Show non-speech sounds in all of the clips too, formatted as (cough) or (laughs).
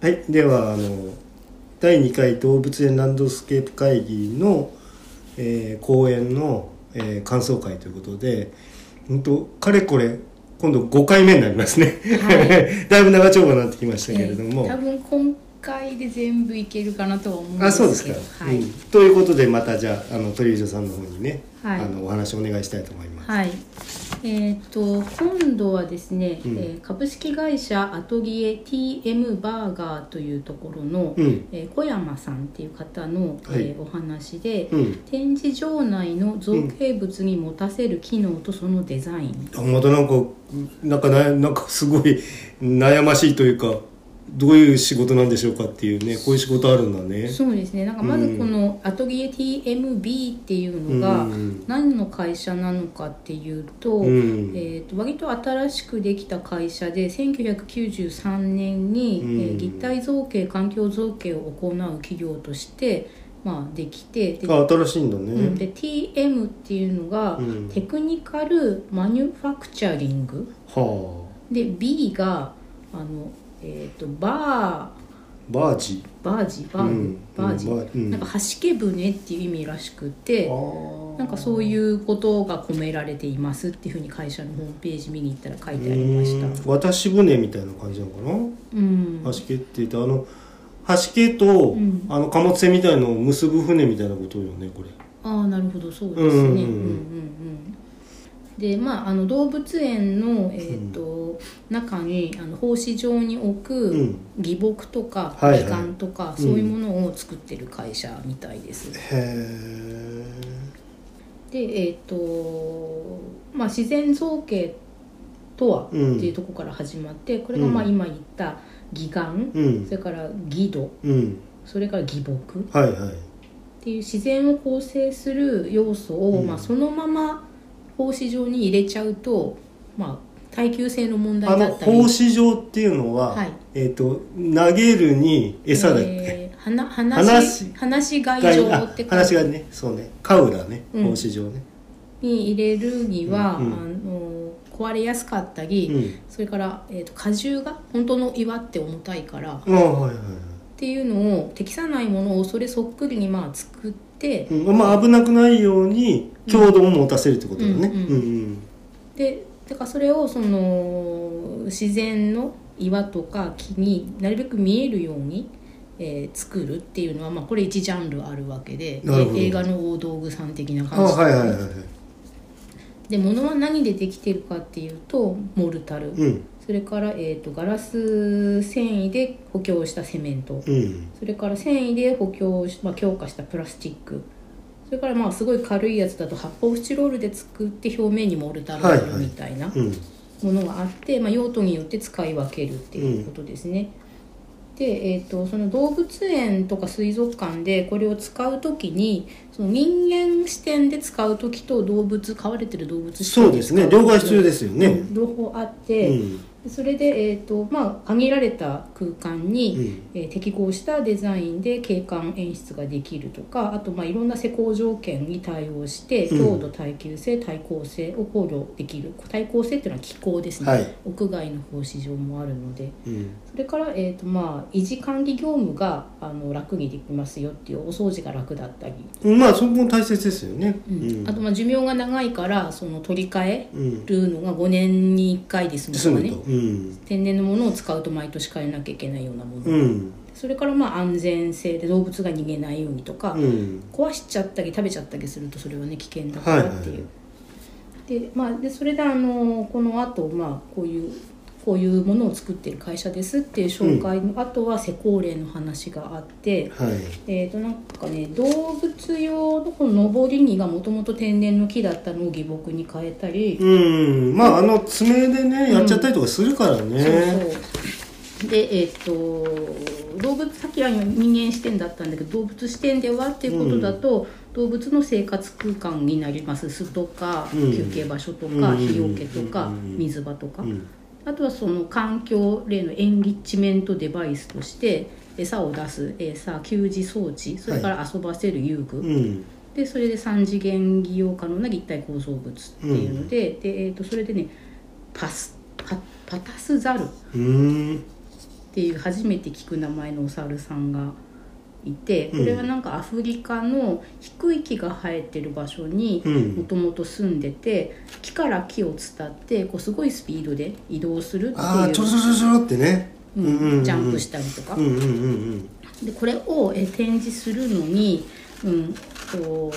はい、ではあの第2回動物園ランドスケープ会議の、えー講演の、えー感想会ということで本当かれこれ今度5回目になりますね、は (laughs) だいぶ長丁場になってきましたけれども、えー多分今回で全部いけるかなとは思うんですけど。あそうですか、はい、うん。ということでまたじゃああの鳥居さんの方にね、はい。あのお話をお願いしたいと思います。はい。えっ、と今度はですね、うん。えー株式会社アトリエ TM バーガーというところの、うん。えー小山さんっていう方の、はい。えーお話で、うん。展示場内の造形物に持たせる機能とそのデザイン、あまたなんかなんかななんかすごい悩ましいというかどういう仕事なんでしょうかっていうねこういう仕事あるんだね。そうですね。なんかまずこのアトリエ TMB っていうのがうん何の会社なのかっていうと,、うん。えー、と割と新しくできた会社で1993年に、うん。えー立体造形環境造形を行う企業として、まあ、できてで,、あ新しいんだね。うん、で TM っていうのが、うん。テクニカルマニュファクチャリング。はで B があの、えー、とバー。あバージ。バージ。バー。グ、うん。バージ、うん。なんか端け船っていう意味らしくてあなんかそういうことが込められていますっていうふうに会社のホームページ見に行ったら書いてありました。うん。渡し船みたいな感じなのかな？うん。端毛って言ってあの端毛と、ん。あの貨物船みたいのを結ぶ船みたいなことよねこれ。ああなるほど。そうですね。うんうん。うんうんうんうん。でまああの動物園の、えーと中にあの放飼場に置うくん。義木とか義眼とか、そういうものを作ってる会社みたいです、へえ。でえっ、とまあ自然造形とはってうんいうところから始まって、これがまあうん。今言った義眼、うん。それから義土うん。それから義木。っはいはい。ていう自然を構成する要素を、うん。まあ、そのまま放飼場に入れちゃうと、まあ、耐久性の問あの題だったり。放飼場っていうのは、はい。えっ、と投げるに餌だっけ、えー、はな話話話外場あって話がね。そうね。カウだね。うん。放飼場ね、に入れるには、うん。あの壊れやすかったり、うん。それから、えー、と果汁が本当の岩って重たいからっああはいはいはい。ていうのを適さないものをそれそっくりにまあ作って、うん。まあ危なくないように強度を持たせるってことだね。うん。うんうん。でだからそれをその自然の岩とか木になるべく見えるように、えー作るっていうのは、まあ、これ一ジャンルあるわけで映画の大道具さん的な感じはいはいはいはい。で物は何でできてるかっていうとモルタル、うん。それから、えー、とガラス繊維で補強したセメント、うん。それから繊維で補強し、まあ、強化したプラスチックそれからまあすごい軽いやつだと発泡スチロールで作って表面にモルタルみたいなうん。ものがあって、まあ、用途によって使い分けるっていうことですね。で、えー、とその動物園とか水族館でこれを使う時にその人間視点で使う時と動物飼われてる動物視そうですね。両方必要ですよね。うん。両方あって、うんそれで、えーとまあ、限られた空間に、うん。えー適合したデザインで景観演出ができるとかあと、まあ、いろんな施工条件に対応してうん。強度耐久性対抗性を考慮できる。対抗性っていうのは気候ですね、はい。屋外の放飼場もあるので。うん。それから、えーとまあ、維持管理業務があの楽にできますよっていうお掃除が楽だったり、まあそこも大切ですよね。うん。あと、まあ、寿命が長いからその取り替えうん。るのが5年に1回です住むのと。かね天然のものを使うと毎年変えなきゃいけないようなもの、うん。それからまあ安全性で動物が逃げないようにとか、うん。壊しちゃったり食べちゃったりするとそれはね危険だからっていう、でまあでそれであのこの後まあこういうこういうものを作ってる会社ですっていう紹介の後は施工例の話があって、はい。えー、となんかね動物用のこの登り木がもともと天然の木だったのを義木に変えたり、うん。まああの爪でねやっちゃったりとかするからね、そうそう。でえっ、と動物さっきは人間視点だったんだけど動物視点ではっていうことだと、動物の生活空間になります。巣とか、うん。休憩場所とうん。か日よけとか、うん。水場とか、うんあとはその環境例のエンリッチメントデバイスとして餌を出す餌給仕装置それから遊ばせる遊具、うん。でそれで3次元利用可能な立体構造物っていうので,、でえー、とそれでねパスパパタスザルっていう初めて聞く名前のお猿さんがいてこれはなんかアフリカの低い木が生えてる場所にうん。もともと住んでて木から木を伝ってこうすごいスピードで移動するってああちょろちょいうろちょろってね。うんジャンプしたりとか。うんうんうんうん。でこれをえ展示するのに、うん、と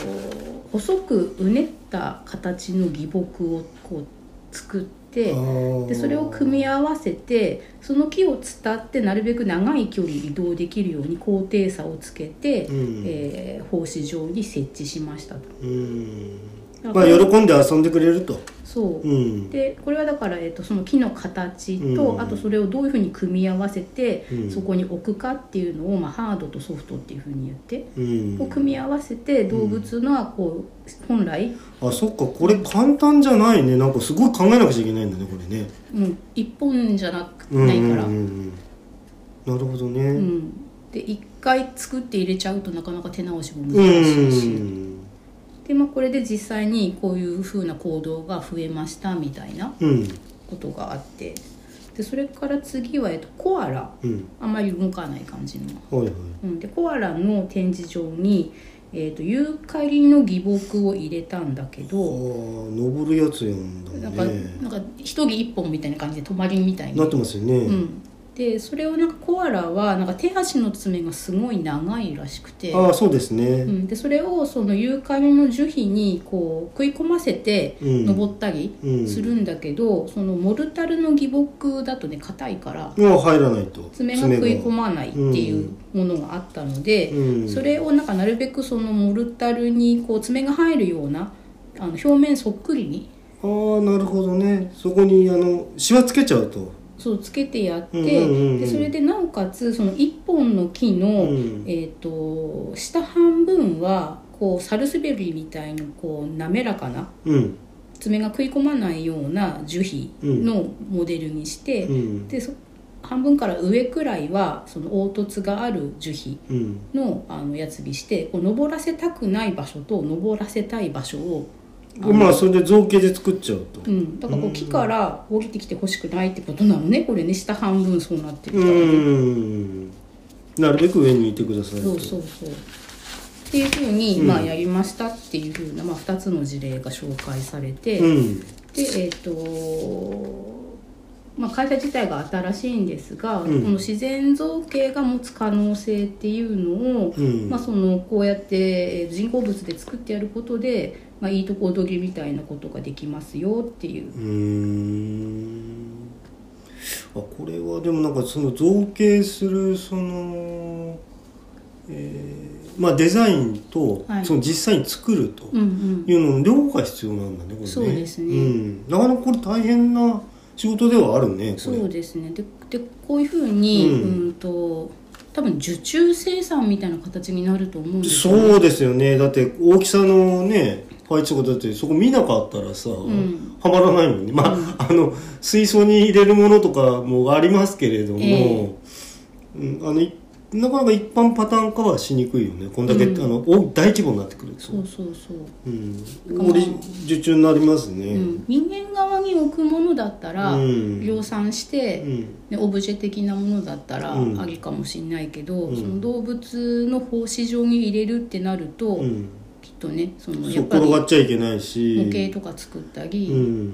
細くうねった形の義木をこう作ってあー。でそれを組み合わせてその木を伝ってなるべく長い距離移動できるように高低差をつけて、うん。えー格子状に設置しましたと。うんまあ喜んで遊んでくれると。そう。うん。でこれはだから、えっとその木の形と、うん。あとそれをどういうふうに組み合わせて、うん。そこに置くかっていうのを、まあ、ハードとソフトっていうふうに言って、うん。こう組み合わせて動物のこう本来、あそっかこれ簡単じゃないね。なんかすごい考えなくちゃいけないんだねこれね。うん、一本じゃなくうんないから、うんうんうんなるほどね。うん。で一回作って入れちゃうとなかなか手直しもう難しいし、んで、まあ、これで実際にこういうふうな行動が増えましたみたいなうん。ことがあってでそれから次は、えっと、コアラ。うん。あんまり動かない感じの。はいはい。うん、でコアラの展示場に、えー、とユーカリの義木を入れたんだけああど登るやつやんだなんかねなんか一木一本みたいな感じで泊まりみたいになってますよね。うん、でそれをなんかコアラはなんか手足の爪がすごい長いらしくて、ああそうですね。うん、でそれをそのユーカリの樹皮にこう食い込ませてうん。登ったりうん。するんだけど、そのモルタルの義木だとね硬いからもう入らないと。爪が食い込まないっていうものがあったので、うん。それをなんかなるべくそのモルタルにこう爪が入るようなあの表面そっくりにああなるほどね。そこにあのシワつけちゃうとそうつけてやって、でそれでなおかつその一本の木の、うん。えー、と下半分はこうサルスベリーみたいにこう滑らかなうん。爪が食い込まないような樹皮のモデルにして、うん。でそ半分から上くらいはその凹凸がある樹皮うん。のあのやつにしてこう登らせたくない場所と登らせたい場所を、まあそれで造形で作っちゃうと。うん、だからこう木から降りてきてほしくないってことなのねこれね。下半分そうなってるうからね、ん。なるべく上にいてくださいと。そうそうそう。っていうふうに、うん。まあ、やりましたっていうふうな、まあ、2つの事例が紹介されて、うん。でえっ、とまあ、会社自体が新しいんですが、うん。この自然造形が持つ可能性っていうのを、うん。まあ、そのこうやってえー人工物で作ってやることで、まあ、いいとこ取りみたいなことができますよっていう。うーん。あこれはでもなんかその造形するそのえーまあデザインとはい。その実際に作るというのの両方が必要なんだねこれね。そうですね。うん、なかなかこれ大変な仕事ではあるねそうですね。ででこういうふうに、ううんん、と多分受注生産みたいな形になると思うんですよね。そうですよね。だって大きさのね配置とかだってそこ見なかったらさ、ん。はまらないもんね。まあ、あの水槽に入れるものとかもありますけれども、え。うん、あのいなかなか一般パターン化はしにくいよね。こんだけ、うん。あの大大規模になってくると。そうそうそう、うん、これ受注になりますね、うん、人間側に置くものだったら、うん。量産して、うん。ね、オブジェ的なものだったらうん。ありかもしれないけど、うん。その動物の放飼場に入れるってなると、うん。きっとねそのそうやっぱり模転がっちゃいけないし。型とか作ったり、うん。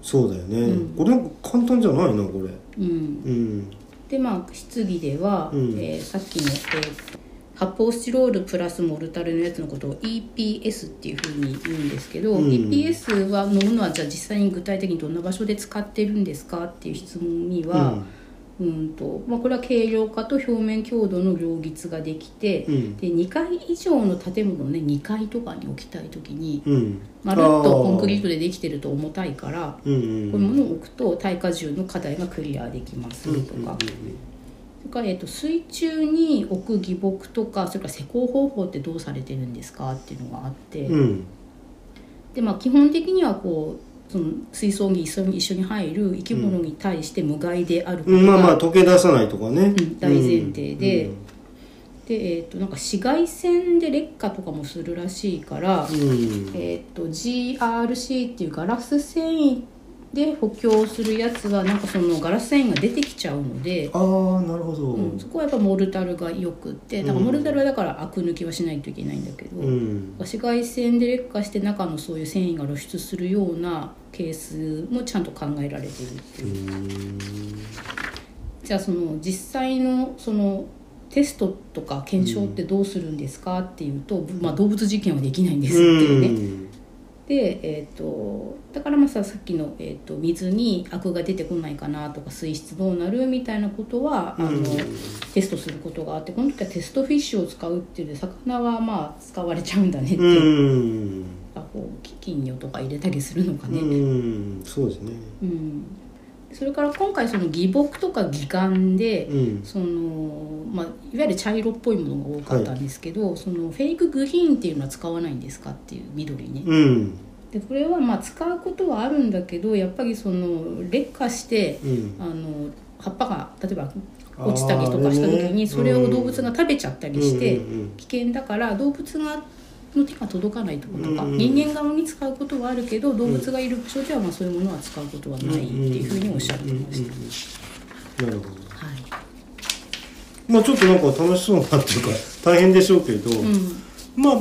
そうだよね、うん。これなんか簡単じゃないなこれ。うん。うんでまあ質疑では、うん。えーさっきの、えー発泡スチロールプラスモルタルのやつのことを EPS っていうふうに言うんですけど、うん。EPS はのものはじゃあ実際に具体的にどんな場所で使ってるんですかっていう質問には、うんとまあ、これは軽量化と表面強度の両立ができて、うん。で2階以上の建物をね2階とかに置きたい時にうん。まるっとコンクリートでできてると重たいからうんうんこういうものを置くと耐荷重の課題がクリアできますうんとか。それから、えっと水中に置く義木とかそれから施工方法ってどうされてるんですかっていうのがあって、うん。でまあ、基本的にはこうその水槽に一緒に入る生き物に対して無害であることうんまあまあが、溶け出さないとかね、うん大前提で。うんで、えっとなんか紫外線で劣化とかもするらしいから、うん。えっと GRC っていうガラス繊維で補強するやつはなんかそのガラス繊維が出てきちゃうので、ああなるほど、うん、そこはやっぱモルタルがよくってだからモルタルはだからアク抜きはしないといけないんだけど、うん。紫外線で劣化して中のそういう繊維が露出するようなケースもちゃんと考えられているってういう、んじゃあその実際のそのテストとか検証ってどうするんですかっていうと、まあ、動物実験はできないんですっていうね、うんで、えー、とだからまあささっきの、えー、と水にアクが出てこないかなとか水質どうなるみたいなことは、あのうん。テストすることがあってこの時はテストフィッシュを使うっていうので魚はまあ使われちゃうんだねってういう、ん。あこう金魚とか入れたりするのかね、うん。そうですね。うんそれから今回その義木とか義眼で、うん。そのまあ、いわゆる茶色っぽいものが多かったんですけど、そのフェイクグリーンっていうのは使わないんですかっていう緑ね、うん。でこれはまあ使うことはあるんだけどやっぱりその劣化してうん。あの葉っぱが例えば落ちたりとかした時にそれを動物が食べちゃったりして危険だから動物がの手が届かないところとかうん人間側に使うことはあるけど動物がいる場所ではまあそういうものは使うことはないっていうふうにおっしゃってました。たなるほど。はい。まあちょっとなんか楽しそうなっていうか大変でしょうけど、うん。まあ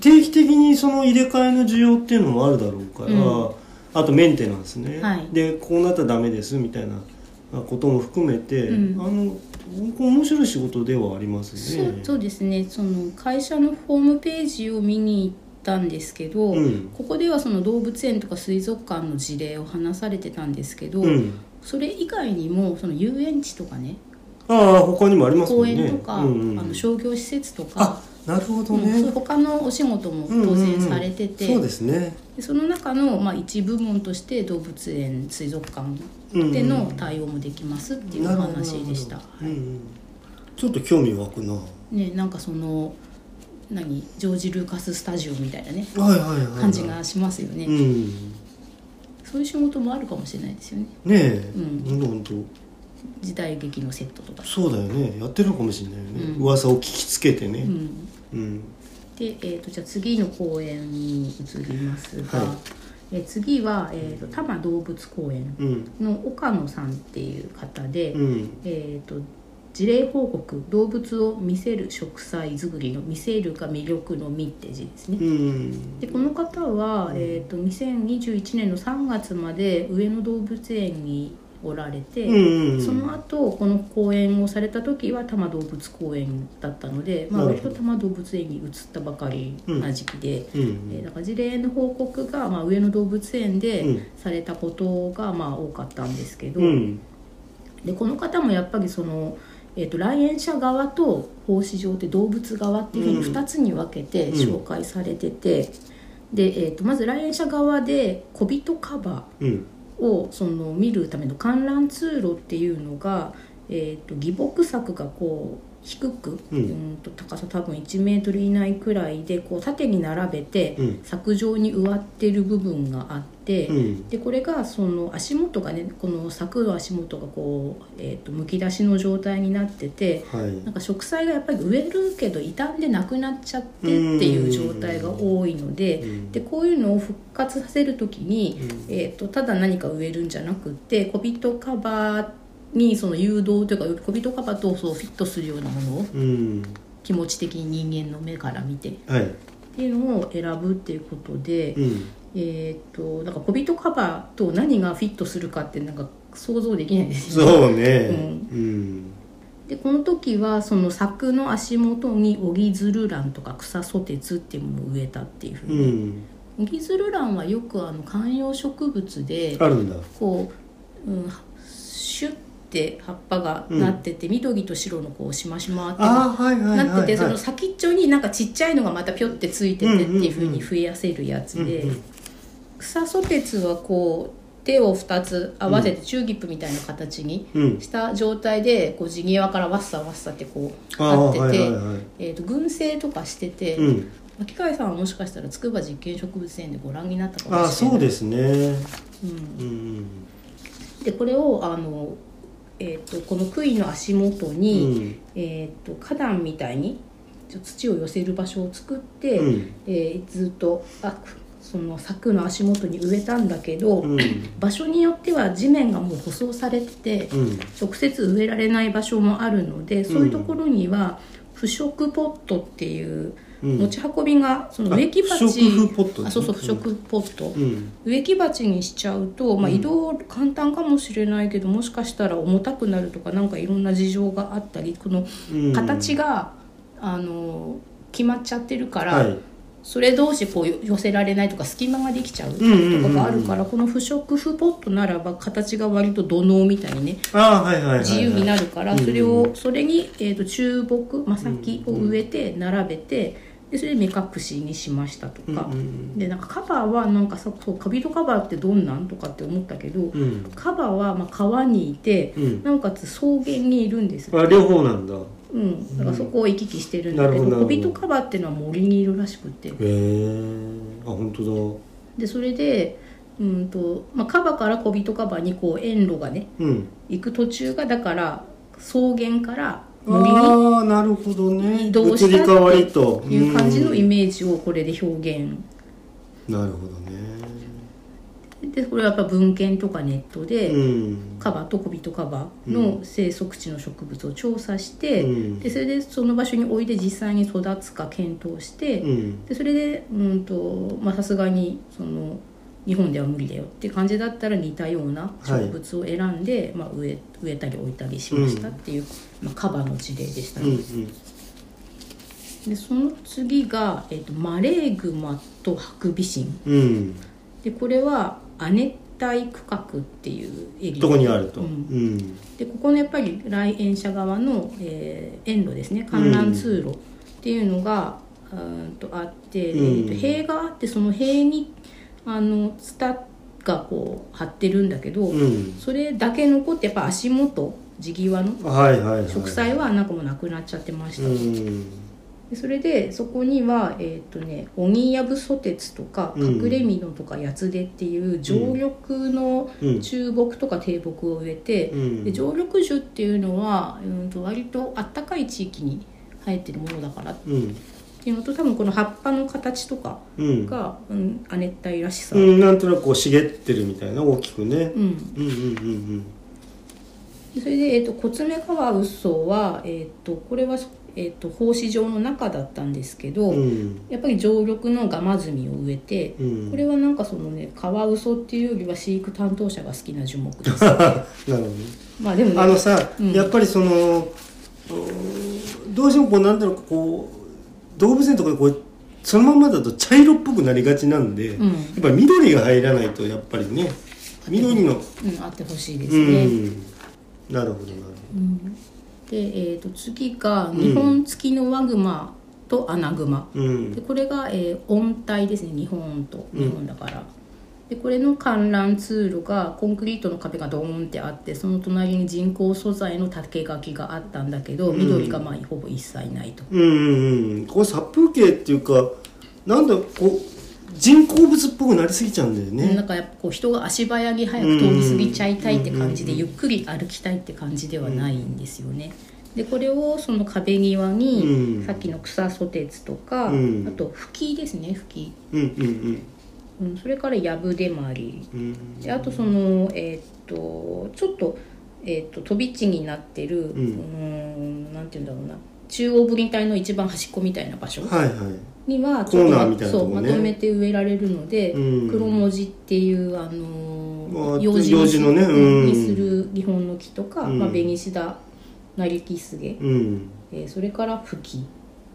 定期的にその入れ替えの需要っていうのもあるだろうから、うん。あとメンテナンスね、はい。でこうなったらダメですみたいなことも含めて、うん。あの面白い仕事ではありますね。そうそうですね。その会社のホームページを見に行ったんですけど、うん。ここではその動物園とか水族館の事例を話されてたんですけど、うん、それ以外にもその遊園地とかね。ああ他にもありますも公。園とか、うんうん。あの商業施設とかあ、なるほどうんそういうね。他のお仕事も当然されてて、うんうんうんそうですね。でその中の、まあ、一部門として動物園水族館での対応もできますっていうお話でした。うんうんちょっと興味湧くな。はね、なんかその何ジョージ・ルーカス・スタジオみたいなねいはいはい、はい。感じがしますよね、うん。そういう仕事もあるかもしれないですよねねえ、うんほんとほんと時代劇のセットとか。そうだよね。やってるのかもしれないよね、うん。噂を聞きつけてね。うん。うん、で、えー、とじゃあ次の公園に移りますが、はい。えー次は、えー、と多摩動物公園うん。の岡野さんっていう方で、うん。えー、と事例報告動物を見せる植栽作りの見せるが魅力の見って字ですね、うんでこの方は、えー、と2021年の3月まで上野動物園におられて、うんうんその後この公演をされた時は多摩動物公園だったので、まあ、割と多摩動物園に移ったばかりな時期で、うん。えーだから事例の報告が、まあ、上野動物園うん。でされたことが、まあ、多かったんですけど、うん。でこの方もやっぱりその、えー、と来園者側と奉仕場って動物側っていうふうに2つに分けて紹介されてて、で、えー、とまず来園者側で小人カバーうんをその見るための観覧通路っていうのが、えー、と義木柵がこう低く、うん。うんと高さ多分1メートル以内くらいでこう縦に並べて、うん。柵状に植わってる部分があって、うん。でこれがその足元がねこの柵の足元がこう、えー、とむき出しの状態になっててはい。なんか植栽がやっぱり植えるけど傷んでなくなっちゃってっていう状態が多いのでうん。でこういうのを復活させる時に、うん。えー、とただ何か植えるんじゃなくって小人カバーにその誘導というか小人カバーとそうフィットするようなものをうん。気持ち的に人間の目から見てっはい。ていうのを選ぶっていうことで、うん。えー、となんか小人カバーと何がフィットするかってなんか想像できないですよね。そうね。ううん。でこの時はその柵の足元にオギズルランとか草ソテツっていうものを植えたっていうふううに、ん。オギズルランはよくあの観葉植物であるんだ。こう、うん、シュッて葉っぱがなってて、緑と白のこうしましまってなってて、そのはい先っちょになんかちっちゃいのがまたピョってついててっていうふうに増やせるやつで、うんうん草ソテツはこう手を2つ合わせてチューギップみたいな形にうん。した状態でこう地際からワッサワッサってこうあってて、はいはいはい。えー、と群生とかしてて、うん。巻貝さんはもしかしたら筑波実験植物園でご覧になったかもしれない。ああそうですね。うんうん。でこれをあの、えー、とこの杭の足元うに、ん。えー、と花壇みたいに土を寄せる場所を作って、うん。えーずっとあその柵の足元に植えたんだけど、うん。場所によっては地面がもう舗装されてて、うん。直接植えられない場所もあるのでそういうところには腐食ポットっていううん持ち運びがその植木あ鉢あそうそう不ポット、うん。植木鉢にしちゃうと、まあ、移動簡単かもしれないけど、もしかしたら重たくなるとかなんかいろんな事情があったりこのうん。形が、あの決まっちゃってるから、はい。それ同士こう寄せられないとか隙間ができちゃうとかがあるから、この不織布ポットならば形が割と土のうみたいにね自由になるから、うんそれをそれに、えー、と中木真先を植えて並べてでそれで目隠しにしましたとか、うんうんでなんかカバーはなんかさそうカビとカバーってどんなんとかって思ったけど、うん。カバーはまあ川にいて、うん。なおかつ草原にいるんですよ。あ両方なんだ。へうん、だからそこを行き来してるんだけどなるほどなるほど。小人カバーっていうのは森にいるらしくて。えあ本当でそれでうんと、まあ、カバから小人カバにこう遠路がねだうん。行く途中がだから草原からああなるほどね。移動したとっていう感じのイうんメージをこれで表現。なるほどね。でこれはやっぱ文献とかネットで、うん。カバと小人カバの生息地の植物を調査して、うん。でそれでその場所に置いて実際に育つか検討して、うん。でそれでうんとまあさすがにその日本では無理だよっていう感じだったら似たような植物を選んで、まあ、植え植えたり置いたりしましたっていう、まあ、カバの事例でしたね。うんうん。でその次が、えっとマレーグマとハクビシン。うん。でこれは亜熱帯区画っていうエリア。どこにあると。ううん。んでここのやっぱり来園者側の、えー園路ですね。観覧通路っていうのが、うーんとあって、うんえーと塀があってその塀にあのツタがこう張ってるんだけど、うん。それだけ残ってやっぱ足元地際の植栽はなんかもうなくなっちゃってました、それでそこにはえっ、とねオギヤブソテツとかうん。隠れミノとかヤツデっていう常緑のうん。中木とか低木を植えて、うん。で常緑樹っていうのは、うん、と割とあったかい地域に生えてるものだからっうんていうのと多分この葉っぱの形とかうん。が、うん、亜熱帯らしさ、うんなんとなくこう茂ってるみたいな大きくね。うん、うんうんうんでそれで、えー、とコツメカワウソは、えー、とこれは、えー、と胞子状の中だったんですけど、うん。うんやっぱり常緑のガマズミを植えて、うん。これはなんかそのねカワウソっていうよりは飼育担当者が好きな樹木です。(laughs) なるほどね。まあでもねあのさ、うん。やっぱりそのうんどうしてもこうなんだろうこう動物園とかでこうそのままだと茶色っぽくなりがちなんで、うん。やっぱり緑が入らないとやっぱりね緑の。うん、あってほしいですうね、ん。なるほどなるで、えー、と次が日本付きのワグマとアナグマ、ほどうん。でこれが、えー温帯ですね日本と日本だから、でこれの観覧通路がコンクリートの壁がドーンってあってその隣に人工素材の竹垣があったんだけど緑がまあほぼ一切ないと、うんうんうん。これ殺風景っていうかなんだこう人工物っぽくなりすぎちゃうんだよね。なんかやっぱこう人が足早に早く通り過ぎちゃいたいって感じでゆっくり歩きたいって感じではないんですよね。でこれをその壁際に、うん。さっきの草ソテツとか、うん。あとフキですねフキ、うんうんうん、それからヤブデマリうんうん。であとそのえーっとちょっと,、えーっと飛び地になってるうーんなんて言うんだろうな。中央分離帯の一番端っこみたいな場所にはコーナーみたいなとまとめて植えられるので、うん。黒文字っていうあの用用紙のねうん。にする日本の木とか、うん。まあ、紅シダナリキスゲ、うん。えーそれからフキ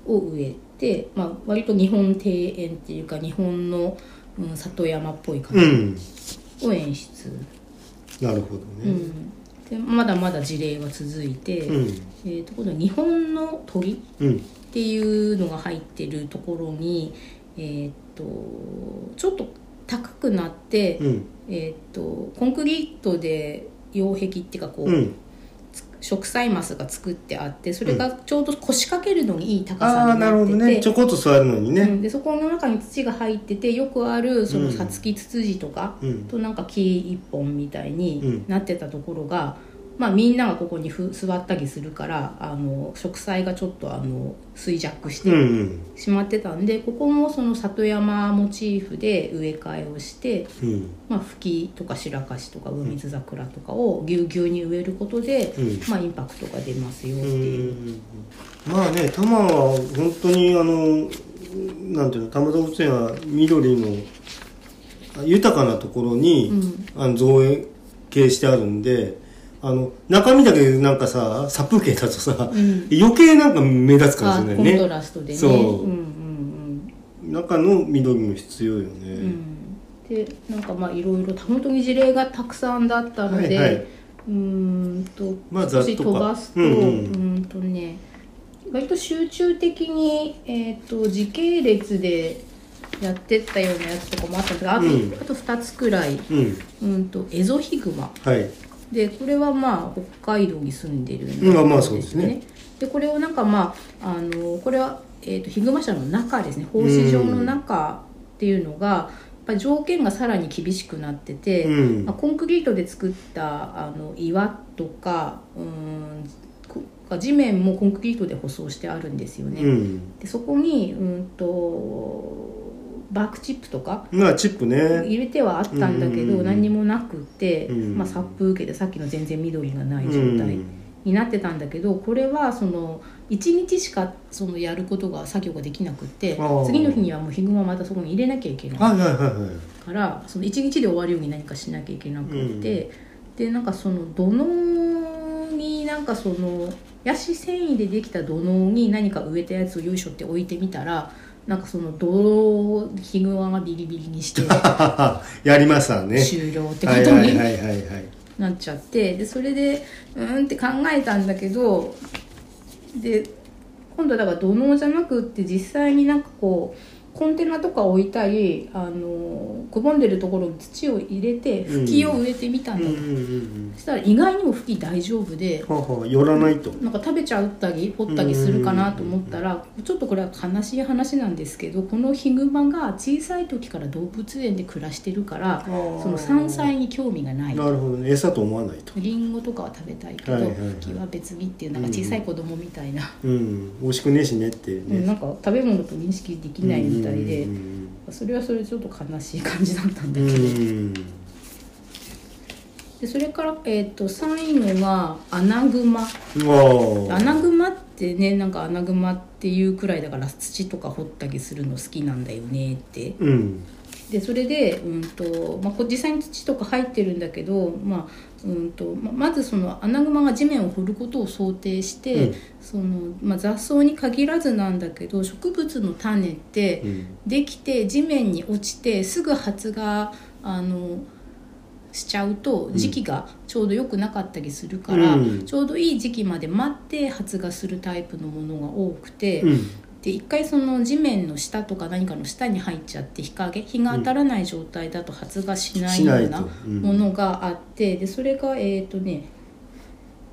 を植えて、まあ、割と日本庭園っていうか日本の、うん、里山っぽい感うん。じを演出、なるほどね。うん。でまだまだ事例は続いて、うん。えーと今度は日本の鳥うん。っていうのが入ってるところに、えーっとちょっと高くなって、うん。えーっとコンクリートで擁壁っていうかこう、うん植栽マスが作ってあってそれがちょうど腰掛けるのにいい高さになるほどなってて、ね。ちょこっと座るのにね。うん。でそこの中に土が入っててよくあるそのうんさつきツツジとか、うん。となんか木一本みたいにうん。なってたところが、まあ、みんながここにふ座ったりするからあの植栽がちょっとあの衰弱しうんうてん。しまってたんで、ここもその里山モチーフで植え替えをして、うん。まあ、フキとか白樫とか上水桜とかをぎゅうぎゅうに植えることで、うん。まあ、インパクトが出ますよってう。いう。んまあね多摩は本当にあのなんていうの多摩動物園は緑の豊かなところに、うん。あの造形してあるんであの中身だけなんかさ殺風景だとさ、うん。余計なんか目立つかあもしれないね。コントラストでね。そう。うんうん中の緑も必要よね、うん。うんでなんかまあいろいろ本当に事例がたくさんだったので、はいはい。うーんとまあ少し飛ばすと、ううん。うんんとね割と集中的に、えー、と時系列でやってったようなやつとかもあったんですがあと,、うん。あと2つくらい、うん。うん、とエゾヒグマ。はいでこれはまあ北海道に住んでるんうんまあまあそうですね。でこれをなんかまああのこれは、えー、とヒグマ社の中ですね。放飼場の中っていうのが、やっぱり条件がさらに厳しくなってて、うん。まあ、コンクリートで作ったあの岩とかうんこ地面もコンクリートで舗装してあるんですよね。うん。でそこにうんとバークチップとかまあチップね。入れてはあったんだけど、うん何にもなくて、うん。まあ、殺風景でさっきの全然緑がない状うん。態になってたんだけどこれはその1日しかそのやることが作業ができなくって次の日にはもうヒグマまたそこに入れなきゃいけない。からその1日で終わるように何かしなきゃいけなくって、でなんかその土のになんかそのヤシ繊維でできた土のに何か植えたやつをよいしょって置いてみたらなんかその土をヒグマがビリビリにして (laughs) やりましたね。終了ってこはいとにはいはいはいはい。なっちゃってでそれでうーんって考えたんだけどで今度だから土のうじゃなくって実際になんかこうコンテナとか置いたりあのくぼんでるところに土を入れてうん。吹きを植えてみたんだと、うんうんうん。そしたら意外にも吹き大丈夫でうんはあはあ寄らないと。なんか食べちゃったり掘ったりするかなと思ったらちょっとこれは悲しい話なんですけどこのヒグマが小さい時から動物園で暮らしてるからその山菜に興味がないなるほどね。餌と思わないと。リンゴとかは食べたいけど、はいはいは別にっていうなんか小さい子供みたいな、うん。美味しくねえしねっていうね。うん。なんか食べ物と認識できないみたいで、うんそれはそれでちょっと悲しい感じだったんだうけど、ん。でそれから、えー、と最後がアナグマ。アナグマってねなんかアナグマっていうくらいだから土とか掘ったりするの好きなんだよねって。うん。でそれで、うんとまあ、こ実際に土とか入ってるんだけど、まあうんとままずそのアナグマが地面を掘ることを想定して、うん。そのまあ、雑草に限らずなんだけど植物の種ってうん。できて地面に落ちてすぐ発芽あのしちゃうと時期がちょうど良くなかったりするから、うん。ちょうどいい時期まで待って発芽するタイプのものが多くて。うんで一回その地面の下とか何かの下に入っちゃって日陰日が当たらない状態だと発芽しないようなうん。ものがあってでそれがえっ、とね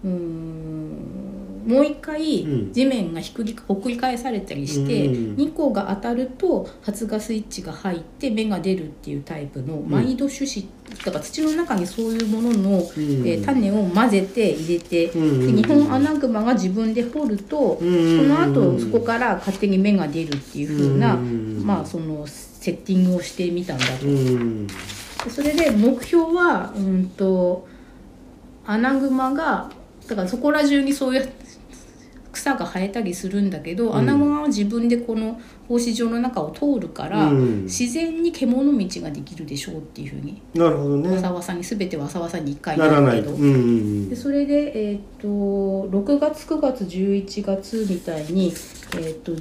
うーんもう一回うん。地面がひっくりひっくり返されたりして、うん。日光が当たると発芽スイッチが入って芽が出るっていうタイプの毎度種子、だから土の中にそういうものの、えー種を混ぜて入れて、うん。で日本アナグマが自分で掘ると、うん。その後そこから勝手に芽が出るっていう風な、うん。まあそのセッティングをしてみたんだと。それで目標はうんとアナグマがだからそこら中にそういう草が生えたりするんだけど、うん。は自分でこの放飼場の中を通るから、うん。自然に獣道ができるでしょうっていうふうになるほどね。わさわさに全てわさわさに1回なるけど。うんうんでそれで、えー、と6月9月11月みたいに、えー、と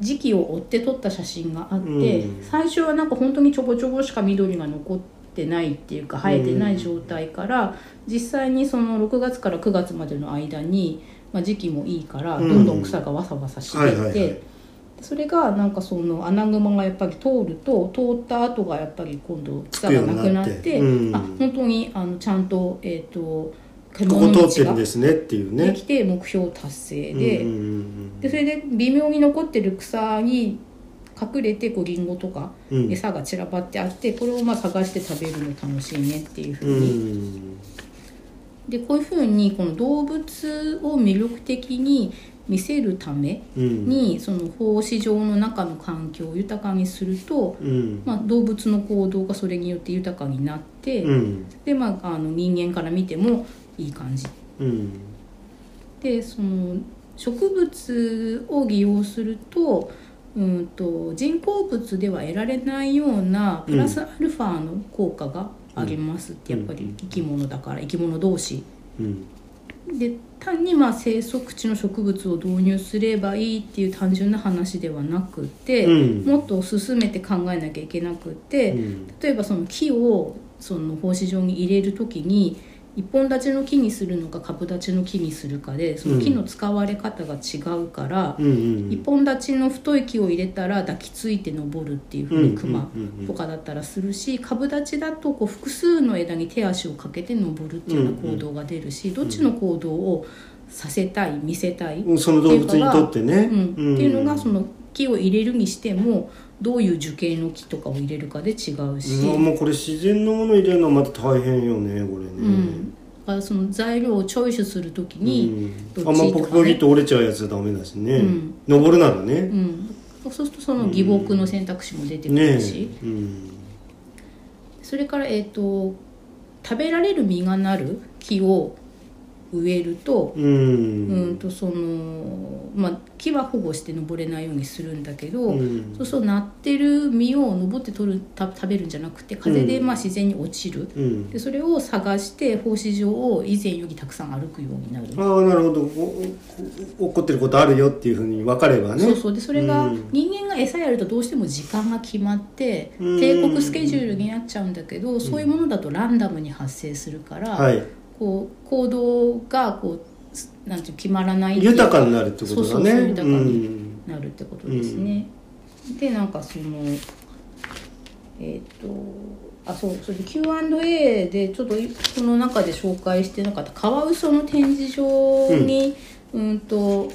時期を追って撮った写真があって、うん。最初はなんか本当にちょこちょこしか緑が残ってないっていうか生えてない状態から、実際にその6月から9月までの間に、まあ、時期もいいからどうん。んどん草がわさわさしていって。それがなんかその穴熊がやっぱり通ると通った後がやっぱり今度草がなくなってうん。あ本当にあのちゃんと,、えー、とこ獣こ通ってる道がんですねっていうね。できて目標達成で,、うんうんうん。でそれで微妙に残ってる草に隠れてこうリンゴとかうん。餌が散らばってあってこれをまあ探して食べるの楽しいねっていうふううにん。でこういうふうにこの動物を魅力的に見せるためうん。に、その奉仕場の中の環境を豊かにすると、うん。まあ、動物の行動がそれによって豊かになって、うん。で、まあ、あの人間から見てもいい感じ。うん。でその植物を利用すると,、うん、と人工物では得られないようなプラスアルファの効果があります。って、うんやっぱり生き物だから生き物同士。うん。で単にまあ生息地の植物を導入すればいいっていう単純な話ではなくて、うん。もっと進めて考えなきゃいけなくて、うん。例えばその木をその放飼場に入れる時に一本立ちの木にするのか株立ちの木にするかでその木の使われ方が違うから、うんうん一本立ちの太い木を入れたら抱きついて登るっていうふうにクマうんうんうんうん。とかだったらするし株立ちだとこう複数の枝に手足をかけて登るっていうような行動が出るしどっちの行動をさせたい見せたい、うんその動物にとってね。うん。っていうのがその木を入れるにしてもどういう樹形の木とかを入れるかで違うし。うんもうこれ自然のもの入れるのはまた大変よねこれね。うん、だからその材料をチョイスするときに、うん。あんまポキポキって折れちゃうやつはダメだしね、うん。登るならうね、ん。そうするとその義木の選択肢も出てくねるし、うん。それから、えー、と食べられる実がなる木を植えると,、うん。うんとそのまあ、木は保護して登れないようにするんだけど、うん。そうそうなってる実を登って取るた食べるんじゃなくて風でまあ自然に落ちる、うん。でそれを探して放飼場を以前よりたくさん歩くようになる。ああなるほど。起こってることあるよっていうふうに分かればねそうそうでそれがうん人間が餌やるとどうしても時間が決まってうん帝国スケジュールになっちゃうんだけどそういうものだとランダムに発生するから、はいこう行動がこうすなんていう決まらない豊かになるってことだね。そうそうそう豊かにうんなるってことですね。でなんかそのえっ、とあそうそれで Q&A でちょっとこの中で紹介してなかったカワウソの展示場に、うん、と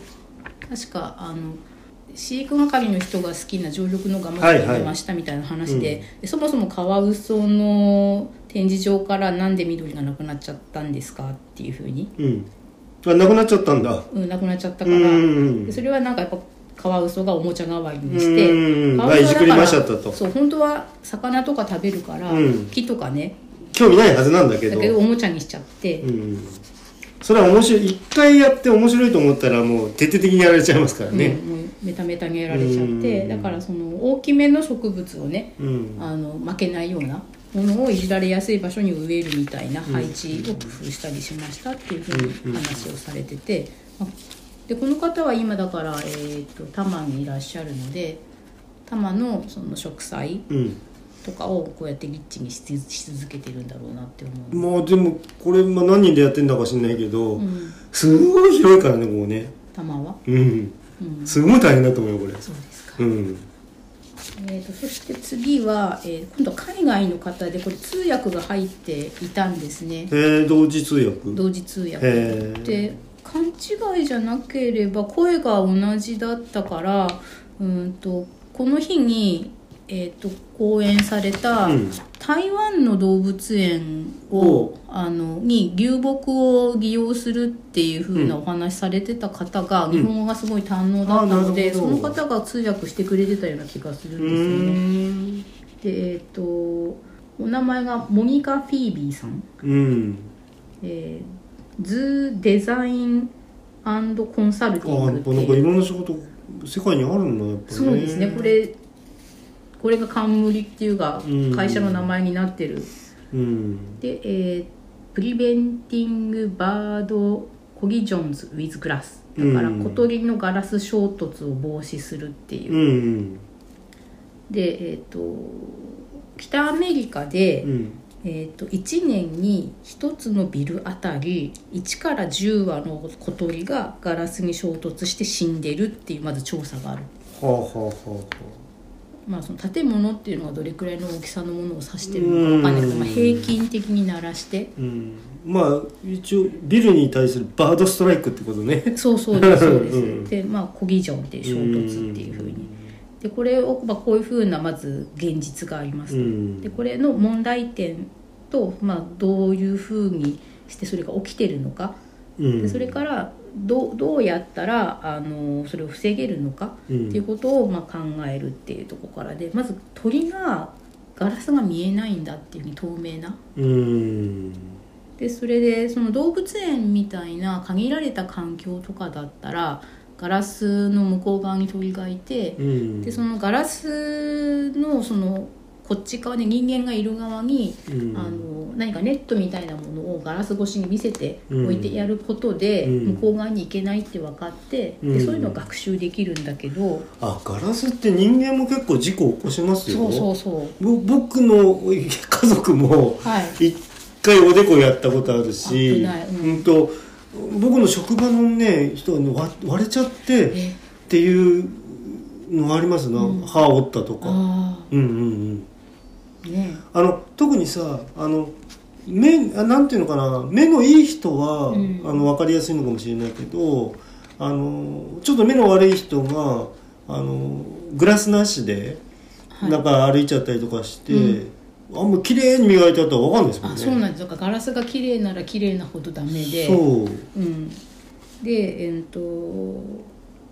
確かあの飼育係の人が好きな常緑のガマが出ましたみたいな話で,、でそもそもカワウソの展示場からなんで緑がなくなっちゃったんですかっていうふうに、うん。あなくなっちゃったんだ。うん、なくなっちゃったうから、それはなんかやっぱカワウソがおもちゃ代わりにうして、いじくりましちゃったと。そう本当は魚とか食べるから、うん。木とかね興味ないはずなんだけど。だけどおもちゃにしちゃって、うん。それは面白い。一回やって面白いと思ったらもう徹底的にやられちゃいますからね。うんメタメタにやられちゃって、うん。だからその大きめの植物をねうん。あの負けないようなものをいじられやすい場所に植えるみたいな配置を工夫したりしましたっていうふうに話をされてて、あでこの方は今だから、えー、と多摩にいらっしゃるので多摩のその植栽うん。とかをこうやってリッチにし続けてるんだろうなって思う、まあでもこれ、まあ、何人でやってんだか知んないけど、うん、すごい広いからねここね。多摩は、うん。うん、すごい大変だと思うよこれ。そうですか、うんえー、とそして次は、えー今度は海外の方でこれ通訳が入っていたんですね。へえ同時通訳。同時通訳。で勘違いじゃなければ声が同じだったからうんとこの日に、えー、と講演されたうん。台湾の動物園を、おあのに流木を利用するっていう風なお話されてた方が、日本語がすごい堪能だったので、その方が通訳してくれてたような気がするうんですよね。ーん。でえっ、とお名前がモニカ・フィービーさん。うん。えーズデザインコンサルティングってぱなんかいろんな仕事世界にあるんだやっぱね。そうですね。これこれが冠っていうかうん。会社の名前になってる、うん。で、えープリベンティングバードコギジョンズ・ウィズ・グラスだからうん。小鳥のガラス衝突を防止するっていう、うんでえっ、と北アメリカで、うん。えー、と1年に1つのビルあたり1から10羽の小鳥がガラスに衝突して死んでるっていうまず調査がある、はあはあはあはまあ、その建物っていうのがどれくらいの大きさのものを指してるのか分かんないけど、うん。まあ、平均的に鳴らして。あうん。まあ一応ビルに対するバードストライクってことね。そうそうですそうです、うん。でまあコギジョンっていう衝突っていうふうに。でこれを、まあ、こういうふうなまず現実がありますと、うん。でこれの問題点と、まあ、どういうふうにしてそれが起きてるのか、うん。でそれからどうどうやったらあのそれを防げるのかうん。っていうことをまあ考えるっていうところからでまず鳥がガラスが見えないんだっていう透明な。うん。でそれでその動物園みたいな限られた環境とかだったらガラスの向こう側に鳥がいてうん。でそのガラスのそのこっち側で人間がいる側にうん。あの何かネットみたいなものをガラス越しに見せて置いてやることでうん。向こう側に行けないって分かってうん。でそういうのを学習できるんだけど。あガラスって人間も結構事故起こしますよ。そうそうそう。ぼ僕の家族もはい。一回おでこやったことあるし危ない。うん。うんと僕の職場のね人がね割割れちゃってえ？っていうのがありますな、うん。歯折ったとか。あうんうんうん。あね。あの特にさあの目あなんていうのかな目のいい人は、うん。あの分かりやすいのかもしれないけどあのちょっと目の悪い人があのグラスなしではい。中歩いちゃったりとかして、うん。あんま綺麗に磨いてあったら分かんないですもんあねそうなんです。だからガラスが綺麗なら綺麗なほどダメで。そう。うん、でえっ、と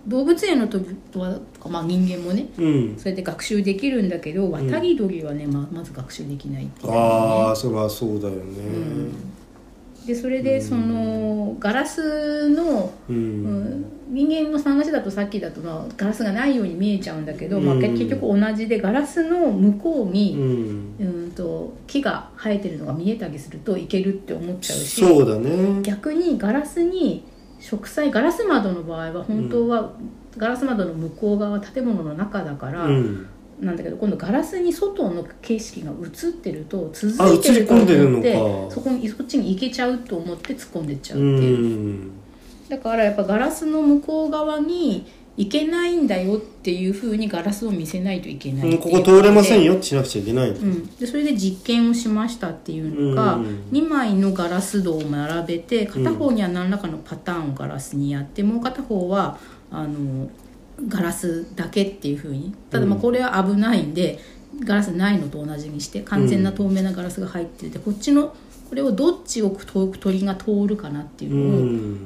動物園の時は、まあ、人間もねうん。それで学習できるんだけど渡り鳥はね、ままず学習できないっていう、ね、ああそれはそうだよね。でそれでそのガラスの、うん、うん人間の話だとさっきだと、まあ、ガラスがないように見えちゃうんだけど、まあ、うん結局同じでガラスの向こううに、ん。うん、と木が生えてるのが見えたりするといけるって思っちゃうしそうだね。逆にガラスに植栽ガラス窓の場合は本当は、ガラス窓の向こう側は建物の中だから、うん。なんだけど今度ガラスに外の景色が映ってると続あいてると思ってそこにそっちに行けちゃうと思って突っ込んでっちゃううっていう、ん。だからやっぱガラスの向こう側に行けないんだよっていうふうにガラスを見せないといけないう。ここ通れませんよよってしなくちゃいけない、うん、でそれで実験をしましたっていうのが、うん。2枚のガラス戸を並べて片方には何らかのパターンをガラスにやって、もう片方はあのガラスだけっていうふうに。ただまあうん。これは危ないんで、ガラスないのと同じにして完全な透明なガラスが入ってて、こっちのこれをどっちを鳥が通るかなっていううのを、ん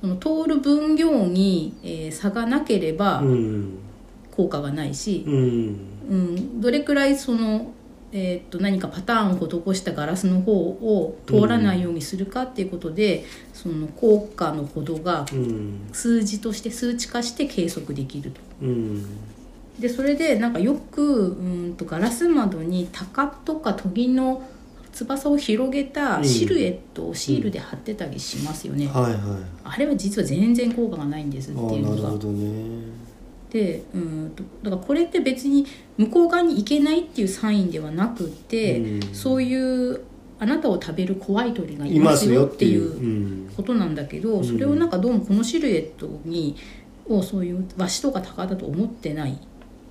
その通る分量に、えー差がなければうん。効果がないし、うん。うん、どれくらいその、えーっと何かパターンを施したガラスの方を通らないようにするかっていうことで、その効果のほどがうん。数字として数値化して計測できると。うん。でそれでなんかよくうんとガラス窓に鷹とか鳥の翼を広げたシルエットをシールで貼ってたりしますよね、はいはい。あれは実は全然効果がないんですっていうのが。なるほどね。でうんとだからこれって別に向こう側に行けないっていうサインではなくて、うん。そういうあなたを食べる怖い鳥がいいまますすよってていいう。うことなんだけど、うん。それをなんかどうもこのシルエットにをそういうワシとかタカだと思ってない。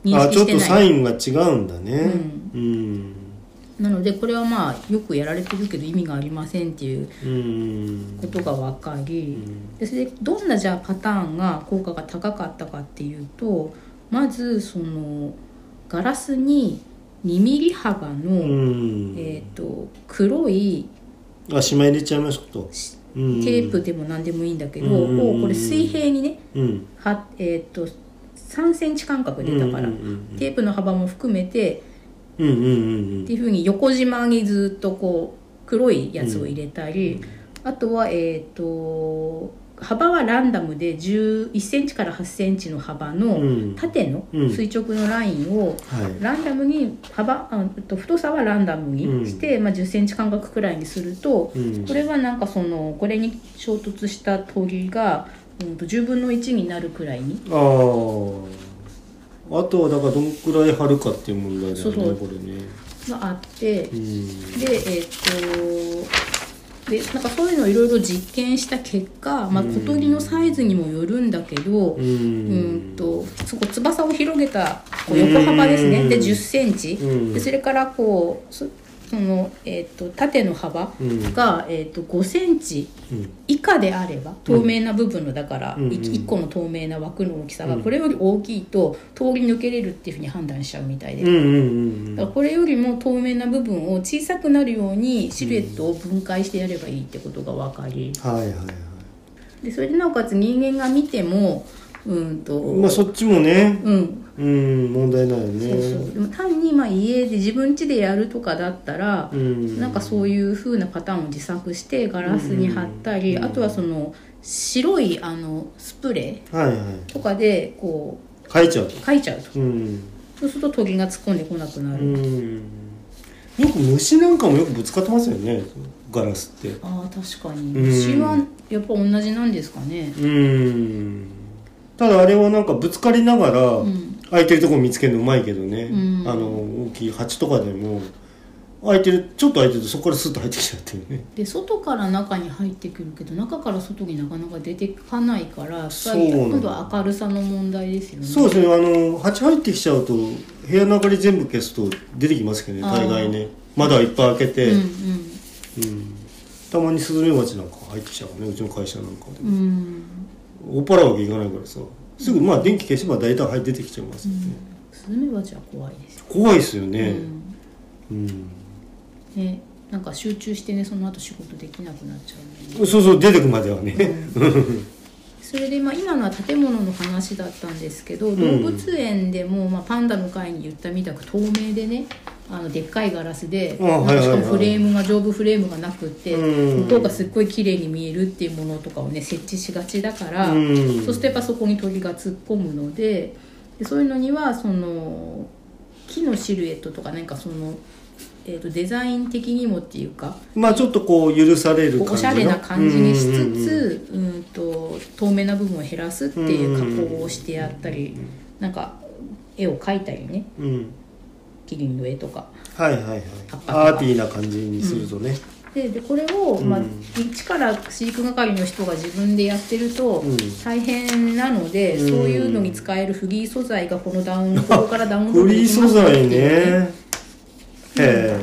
うん、認あちょっと識してないサインが違うんだね。うんなのでこれはまあよくやられてるけど意味がありませんっていううん。ことが分かり、うん。でそれでどんなじゃあパターンが効果が高かったかっていうとまずそのガラスに2ミリ幅の、うん。えー、と黒いあしまい入れちゃいましたとテープでも何でもいいんだけど、うんをこれ水平にねうん。は、えー、と3センチ間隔でだから、テープの幅も含めてっていうふうに横縞にずっとこう黒いやつを入れたり、あとはえっ、と幅はランダムで1 1センチから8センチの幅うのん。縦のうん。垂直のラインをはい。ランダムに幅あと太さはランダムにして、まあ、1 0センチ間隔くらいにするとうん。これはなんかそのこれに衝突した鳥が、うん、と10分の1になるくらいにあとはだからどんくらい張るかっていう問題だよねこれね。があって。うん。でえっ、とでなんかそういうのをいろいろ実験した結果、まあ、うん。小鳥のサイズにもよるんだけど、ううんんとそこ翼を広げたこう横幅ですね、うん。で1 0センチ、うん。でそれからこうそその、えー、と縦の幅うん。が、えー、と5センチうん。以下であれば透明な部分のだから、うんうんい1個の透明な枠の大きさがうん。これより大きいと通り抜けれるっていうふうに判断しちゃうみたいで、うんうんうんだからこれよりも透明な部分を小さくなるようにシルエットを分解してやればいいってことが分かり。はいはいはでそれでなおかつ人間が見てもうんと、いまあそっちもね。うんうん問題ないよね。そうそう。でも単にまあ家で自分家でやるとかだったら、うん。なんかそういう風なパターンを自作してガラスに貼ったり、うん。あとはその白いあのスプレーとかでこ書いちゃうと。う描いちゃうと。うん。そうすると鳥が突っ込んでこなくなうる、ん。よく虫なんかもよくぶつかってますよね。ガラスって。ああ確かに。うん。虫はやっぱ同じなんですかね。うん。ただあれはなんかぶつかりながらうん空いてるところ見つけるのうまいけどね、うん。あの大きい鉢とかでも空いてるちょっと空いてるとそこからスッと入ってきちゃってるね。で外から中に入ってくるけど中から外になかなか出てかないからそう今度は明るさの問題ですよね。そうですねあの鉢入ってきちゃうと部屋の明かり全部消すと出てきますけどね大概ね。窓いっぱい開けて、うんうん。たまにスズメバチなんか入ってきちゃうねうちの会社なんかで。うんうん。追っ払うわけいかないからさすぐまあ電気消せば大体入って出てきちゃいますよね、スズメバチは怖いですよ、怖いですよね。うん。うん、ねなんか集中してねその後仕事できなくなっちゃうのそうそう出てくまではね、(laughs) それで、まあ、今のは建物の話だったんですけど、ん。動物園でも、まあ、パンダの会に言ったみたく透明でねあのでっかいガラスでしかもフレームが丈夫フレームがなくってうん。向こうがすっごい綺麗に見えるっていうものとかをね設置しがちだから、うん。そうするとやっぱそこに鳥が突っ込むのででそういうのにはその木のシルエットとかなんかその、えー、とデザイン的にもっていうかまあちょっとこう許される感じの。こうおしゃれな感じにしつうんうんうん。つうんと透明な部分を減らすっていう加工をしてやったりなんか絵を描いたりね。うん。キリンの絵とか。はいはいはい。アーティーな感じにするとね、ででこれを、まあうん、一から飼育係の人が自分でやってるとうん。大変なので、うん。そういうのに使えるフリー素材がこのダウンここからダウンローフリードできます素材よっていうね。へが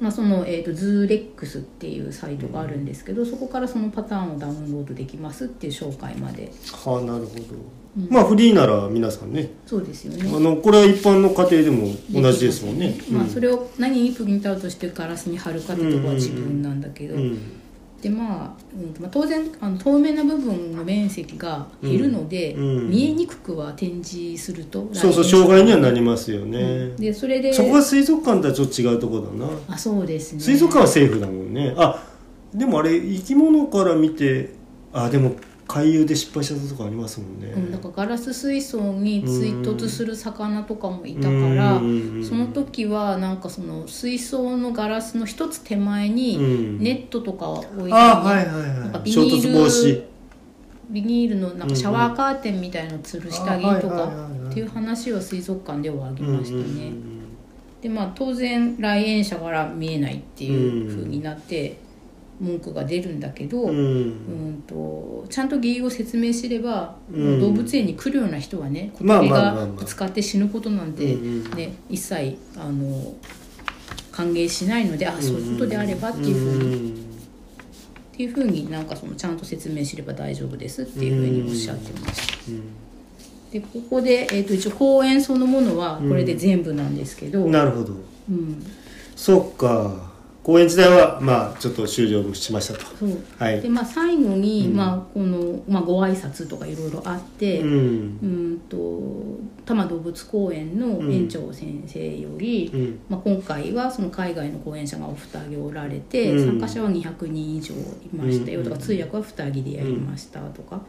まあ、その、えー、とズーレックスっていうサイトがあるんですけど、そこからそのパターンをダウンロードできますっていう紹介まで。えはあなるほど、まあフリーなら皆さんね。そうですよね。あのこれは一般の家庭でも同じですもんね。まあ、それを何にプリントアウトしてガラスに貼るかってとこは自分なんだけど、うんでまあ、うんまあ、当然あの透明な部分の面積が減るので、うん。うん。見えにくくは展示するとそうそう障害にはなりますよね、でそれでそこは水族館とはちょっと違うところだな。あそうですね。水族館はセーフだもんね。あでもあれ生き物から見てあでも回遊で失敗したとこありますもんね、うん、だからガラス水槽に追突する魚とかもいたから、うんその時はなんかその水槽のガラスの一つ手前うにん。ネットとかを置いて、ねあはいはいなんかはい衝ビニール突防止ビニールのなんかシャワーカーテンみたいの吊るしてあげるとかっていう話は水族館ではあげましたね、うんうんでまあ当然来園者から見えないっていう風になって文句が出るんだけど、うん。うんとちゃんと理由を説明すれば、うん。動物園に来るような人はね小まあ鳥まあまあまあ。がぶつかって死ぬことなんて、うんうんね、一切あの歓迎しないのであそういうことであればっていうふうに、っていうふうになんかそのちゃんと説明すれば大丈夫ですっていうふうにおっしゃってました。でここで、えー、と一応公演そのものはこれで全部なんですけど、なるほど。うん。そっか公演自体はまあちょっと終了しましたと。はい。でまあ最後に、まあこのまあ、ご挨拶とかいろいろあって、うん。うんと多摩動物公園の園長先生より、うん。まあ、今回はその海外の講演者がお二人おられて、うん。参加者は200人以上いましたよとか、通訳は2人でやりましたとか。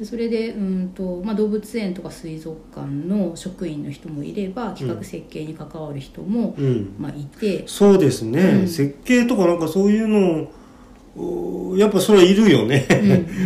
でそれでうんと、まあ、動物園とか水族館の職員の人もいれば企画設計に関わる人も、うん。まあ、いて、そうですね、うん。設計とかなんかそういうのおやっぱそれはいるよね。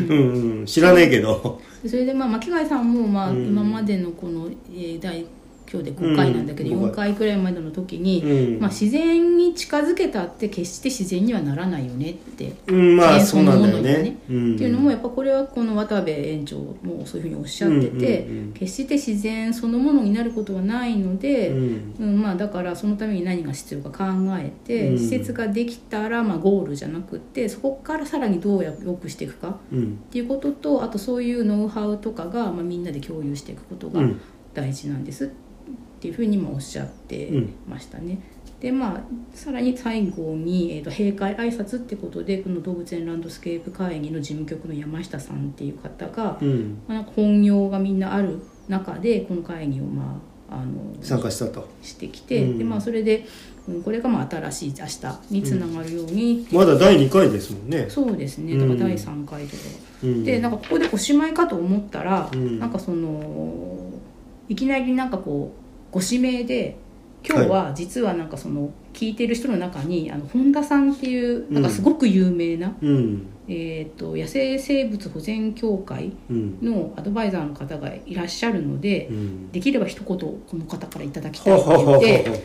うん。うん、うん、知らねえけど。でそれでまあ巻貝さんもまあうん。今までのこの、えー第今日で5回なんだけど、うん4回。くらいまでの時に、うん。まあ、自然に近づけたって決して自然にはならないよねってうんまあそのものにはね。ねっていうのもやっぱこれはこの渡部園長もそういうふうにおっしゃってて、決して自然そのものになることはないので、うん。うんまあ、だからそのために何が必要か考えて、うん。施設ができたら、まあ、ゴールじゃなくってそこからさらにどうや良くしていくかうん。っていうこととあとそういうノウハウとかが、まあ、みんなで共有していくことがうん。大事なんですっていうふうにもおっしゃってましたね。でまあ、さらに最後に、えー、と閉会挨拶ってことでこの動物園ランドスケープ会議の事務局の山下さんっていう方が、うん。まあ、本業がみんなある中でこの会議を、まあ、あの参加したと。してきて、うん。でまあ、それで、うん、これがまあ新しい明日につながるように、まだ第2回ですもんね。そうですね。だから第3回とか。うん。でなんかここでおしまいかと思ったら、うん。なんかそのいきなりなんかこうご指名で今日は実はなんかその聞いてる人の中にあの本田さんっていうなんかすごく有名な、うん。えー、と野生生物保全協会うん。のアドバイザーの方がいらっしゃるので、うん。できれば一言この方からいただきたいはって言って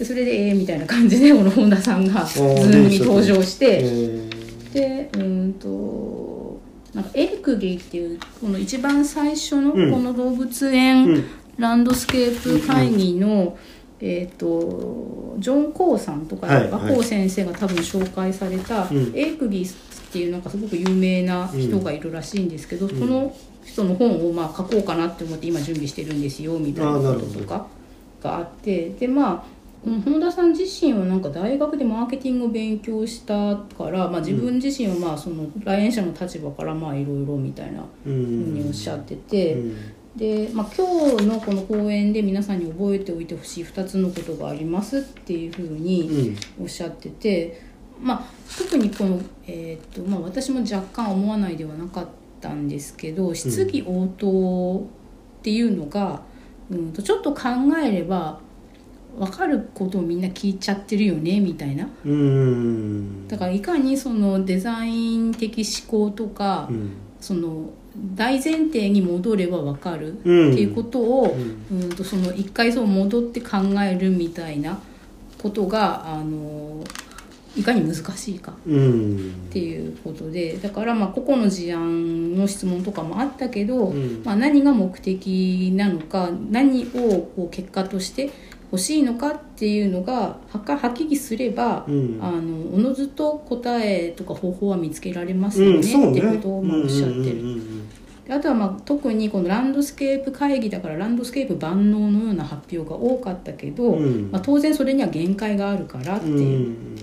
でそれでええみたいな感じでこの本田さんが (laughs) ズーームに登場して。えでうーんとなんかエリクギーっていうこの一番最初のこうん。の動物ー園うんランドスケープ会議の、えー、とジョン・コーさんとかはい若生先生が多分紹介された、うん。エリクギーっていうなんかすごく有名な人がいるらしいんですけど、その人の本をまあ書こうかなって思って今準備してるんですよみたいなこととかがあってでまあ本田さん自身はなんか大学でマーケティングを勉強したから、まあ、自分自身はまあその来園者の立場からまあいろいろみたいなうふうんにおっしゃってて、うんで、まあ、今日のこの講演で皆さんに覚えておいてほしい2つのことがありますっていうふうにおっしゃってて、まあ、特にこの、えーっとまあ、私も若干思わないではなかったんですけど質疑応答っていうのが、うん、とちょっと考えれば分かることをみんな聞いちゃってるよねみたいな。うんうん。だからいかにそのデザイン的思考とか、うん。その大前提に戻れば分かるってうんいうことを、ううんとその一回そう戻って考えるみたいなことがあのいかに難しいかうん。っていうことでだからまあ個々の事案の質問とかもあったけど、うん。まあ、何が目的なのか何をこう結果として欲しいのかっていうのがはかはっきりすれば、うん。あのおのずと答えとか方法は見つけられますよね、ね。ってことをまあおっしゃってる。あとはまあ特にこのランドスケープ会議だからランドスケープ万能のような発表が多かったけど、うん。まあ、当然それには限界があるからってうんう。いう、ん。だ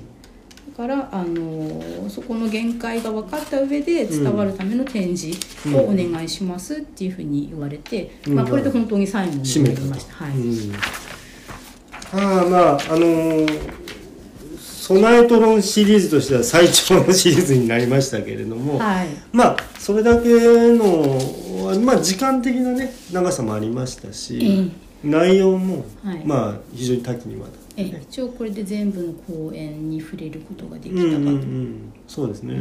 からあのそこの限界が分かった上で伝わるための展示をお願いしますっていうふうに言われて、うん。まあ、これで本当に最後になりました。はい。あまああのーソナエトロンシリーズとしては最長のシリーズになりましたけれども、はい。まあそれだけの、まあ、時間的なね長さもありましたし、え内容も、はい。まあ非常に多岐にわたってえね。一応これで全部の講演に触れることができうんうんうたかと。ん、そうですね、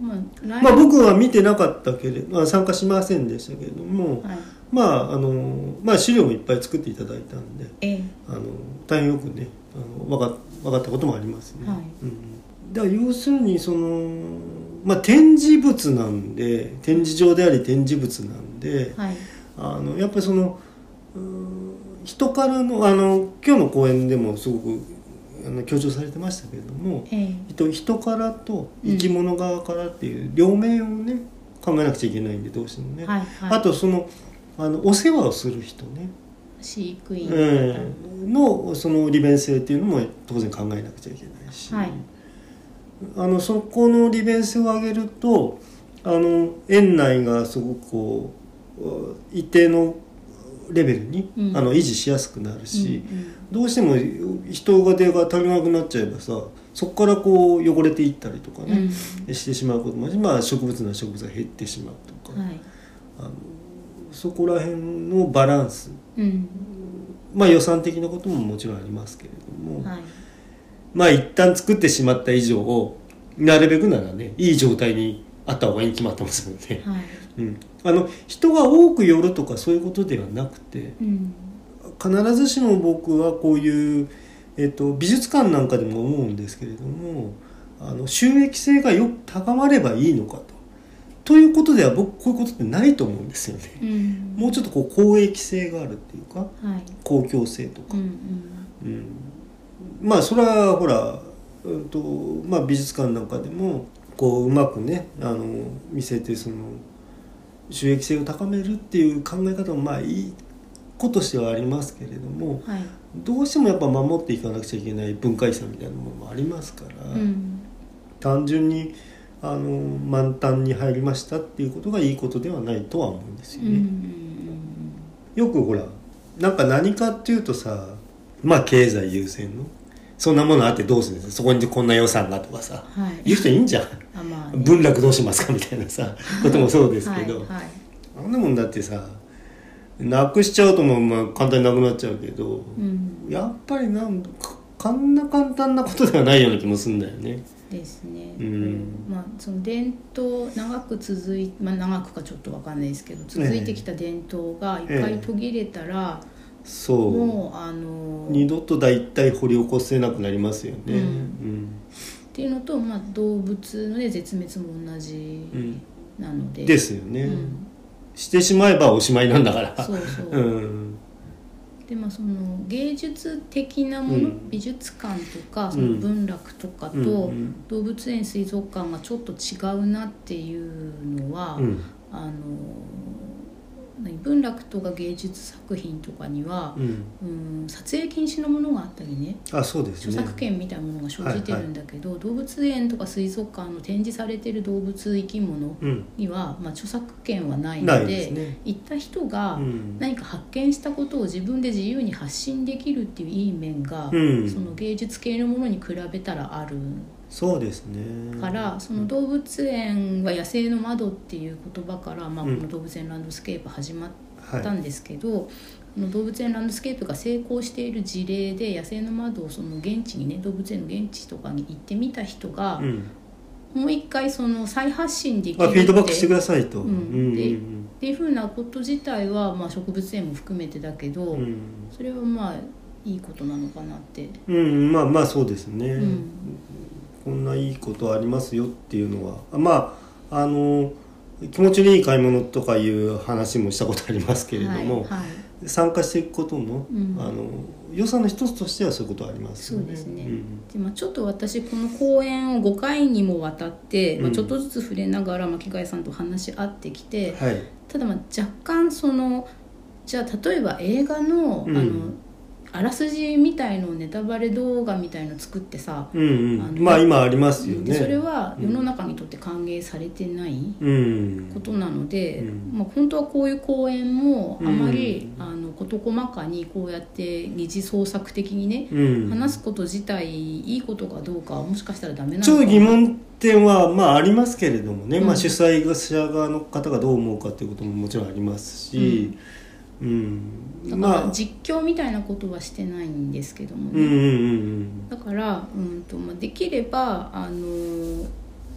まあ来まあ僕は見てなかったけれど、まあ、参加しませんでしたけれども、はい。まああのまあ資料もいっぱい作っていただいたんでええ。あの大変よくねあの分か分かったこともありますね、はい。うん、だ要するにその、まあ、展示物なんで展示場であり展示物なんではい。あのやっぱりそのうん人からのあの今日の講演でもすごくあの強調されてましたけれどもええ。人人からと生き物側からっていう両面をね考えなくちゃいけないんでどうしてもね、はいはい。あとそのあのお世話をする人ね、飼育員ええのその利便性っていうのも当然考えなくちゃいけないし、はいあのそこの利便性を上げるとあの園内がすごくこう一定のレベルに、うん。あの維持しやすくなるし、うんうん。どうしても人が手が足りなくなっちゃえばさそこからこう汚れていったりとかね、してしまうこともあまあ、植物な植物が減ってしまうとか、はい。あのそこら辺のバランスうん。まあ予算的なことももちろんありますけれども、はいまあ一旦作ってしまった以上なるべくならねいい状態にあった方がいいに決まってますので、はい。うん、あの人が多く寄るとかそういうことではなくてうん。必ずしも僕はこういう、えっと美術館なんかでも思うんですけれどもあの収益性がよく高まればいいのかと。ということでは僕こういうことってないと思うんですよね。うん。もうちょっとこう公益性があるっていうかはい。公共性とか。うん、うん。うんまあそれはほら、うんとまあ、美術館なんかでもこううまくねあの見せてその収益性を高めるっていう考え方もまあいいこととしてはありますけれどもはい。どうしてもやっぱ守っていかなくちゃいけない文化遺産みたいなものもありますから、うん。単純にあの満タンに入りましたっていうことがいいことではないとは思うんですよね。うんうん。よくほらなんか何かっていうとさまあ経済優先のそんなものあってどうするんですか？そこにこんな予算がとかさ。うんはい。言う人いいんじゃん。あまあ。ね文楽どうしますかみたいなさ (laughs) こともそうですけど、はいはい。あんなもんだってさなくしちゃうともまあ簡単になくなっちゃうけど、うん。やっぱりなんかこんな簡単なことではないような気もするんだよね。ですね、うん。まあその伝統長く続いまあ長くかちょっとわかんないですけど続いてきた伝統が一回途切れたら、そう。もうあの二度と大体掘り起こせなくなりますよね。うん。うん。っていうのと、まあ、動物の、ね、絶滅も同じうん。なので、ですよね、うん。してしまえばおしまいなんだから。そうそう、うん。でまあその芸術的なもの、うん。美術館とかその文楽とかと、動物園水族館がちょっと違うなっていうのは、うん。あの何文楽とか芸術作品とかには、うん。うん、撮影禁止のものがあったりねあそうですね。著作権みたいなものが生じてるんだけど、動物園とか水族館の展示されてる動物生き物うん。には、まあ、著作権はないのでね。行った人がうん。何か発見したことを自分で自由に発信できるっていういい面が、うん。その芸術系のものに比べたらあるそうですね。から、その動物園は野生の窓っていう言葉から、まあ、こうん。の動物園ランドスケープ始まっはいたんですけど、この動物園ランドスケープが成功している事例で野生の窓をその現地にね動物園の現地とかに行ってみた人が、うん。もう一回その再発信できるあってフィードバックしてくださいと、うんうん。でっていうふうなこと自体は、まあ、植物園も含めてだけど、うん。それはまあいいことなのかなって。うんまあまあそうですね、うんこんないいことありますよっていうのはまああの気持ちのいい買い物とかいう話もしたことありますけれども、はいはい。参加していくことの,、うん。あの良さの一つとしてはそういうことはありますよね。そうですね。んでまあ、ちょっと私この講演を5回にもわたって、まあ、うんちょっとずつ触れながら巻貝さんと話し合ってきて、はい。ただまあ若干そのじゃあ例えば映画の,、うん。あのあらすじみたいのをネタバレ動画みたいの作ってさ、うんうん、あのまあ今ありますよね。でそれは世の中にとって歓迎されてないうん。ことなので、うん。まあ、本当はこういう講演もあまり、うんあの事細かにこうやって二次創作的にね、うん、話すこと自体いいことかどうかはもしかしたらダメなのちょ疑問点はまあありますけれどもね、うん。まあ、主催者側の方がどう思うかっていうことももちろんありますし、うん。だまあ。から実況みたいなことはしてないんですけどもね、うんうんうんだから、うんとまあ、できればあの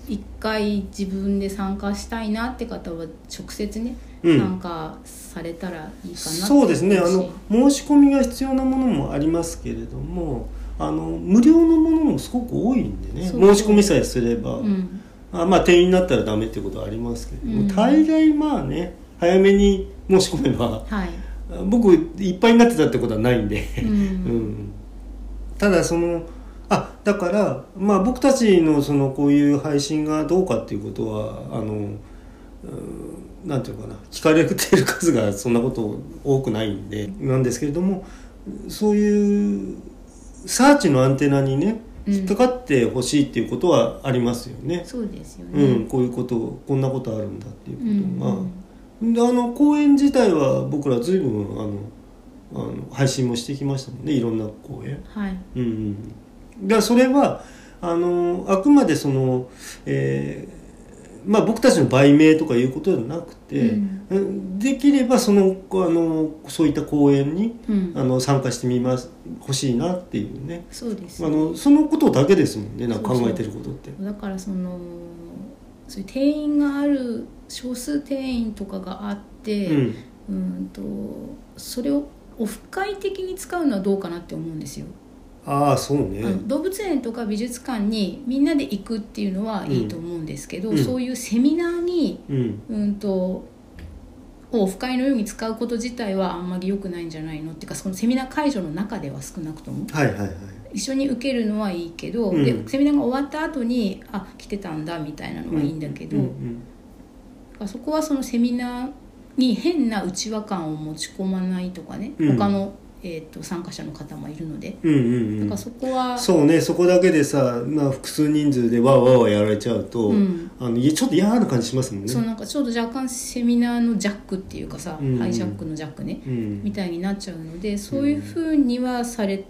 一回自分で参加したいなって方は直接ね、うん。参加されたらいいかなそうですね。あの申し込みが必要なものもありますけれどもあの無料のものもすごく多いんでね。申し込みさえすれば、うん。あまあ定員になったらダメっていうことはありますけれども、うん。大概まあね早めに申し込めばはい、僕いっぱいになってたってことはないんで、うん。うん。ただそのあだからまあ僕たちのそのこういう配信がどうかっていうことはあのうんなんていうのかな。聞かれてる数がそんなこと多くないんで。なんですけれどもそういうサーチのアンテナにねうん。引っかかってほしいっていうことはありますよね。そうですよね、うん、こういうことこんなことあるんだっていうことが。うんであの公演自体は僕ら随分あのあの配信もしてきましたもんね。いろんな公演。はい。うんうん、だそれはあのあくまでその、えーまあ、僕たちの売名とかいうことではなくて、うん。できればそのあのそういった公演にうん。あの参加してみます欲しいなっていうね。そうです。あのそのことだけですもんね。なんか考えてることって。だからそのそういう定員がある少数定員とかがあって、うん。うんとそれをオフ会的に使うのはどうかなって思うんですよ。ああそうね。動物園とか美術館にみんなで行くっていうのはいいと思うんですけど、うん。そういうセミナーに、うん。うん、とオフ会のように使うこと自体はあんまり良くないんじゃないのっていうかそのセミナー会場の中では少なくとも。はいはいはい。一緒に受けるのはいいけど、うん。でセミナーが終わった後にあ来てたんだみたいなのはいいんだけど、うんうんそこはそのセミナーに変な内輪感を持ち込まないとかね、うん。他の、えー、と参加者の方もいるので。うんうんうん。だからそこはそうねそこだけでさ、まあ、複数人数でわーわーわーやられちゃうと、うん。あのちょっと嫌な感じしますもんね。そうなんかちょっと若干セミナーのジャックっていうかさ、うん。ハイジャックのジャックね、うん。みたいになっちゃうのでそういうふうにはされ